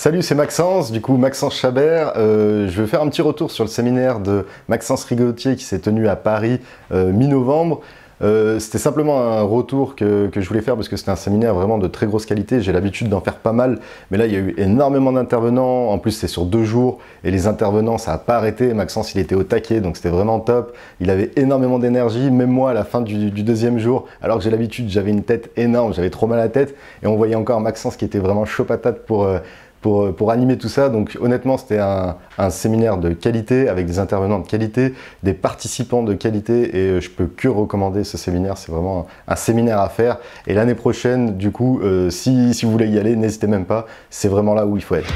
Salut, c'est Maxence, du coup Maxence Chabert. Euh, je vais faire un petit retour sur le séminaire de Maxence Rigotier qui s'est tenu à Paris euh, mi-novembre. Euh, c'était simplement un retour que, je voulais faire parce que c'était un séminaire vraiment de très grosse qualité. J'ai l'habitude d'en faire pas mal, mais là il y a eu énormément d'intervenants. En plus, c'est sur deux jours et les intervenants, ça n'a pas arrêté. Maxence, il était au taquet, donc c'était vraiment top. Il avait énormément d'énergie, même moi à la fin du, deuxième jour, alors que j'ai l'habitude, j'avais une tête énorme, j'avais trop mal à la tête, et on voyait encore Maxence qui était vraiment chaud patate pour. Euh, pour, animer tout ça. Donc honnêtement, c'était un, un, séminaire de qualité avec des intervenants de qualité, des participants de qualité et euh, je peux que recommander ce séminaire. C'est vraiment un, séminaire à faire. Et l'année prochaine, du coup, euh, si, si vous voulez y aller, n'hésitez même pas. C'est vraiment là où il faut être.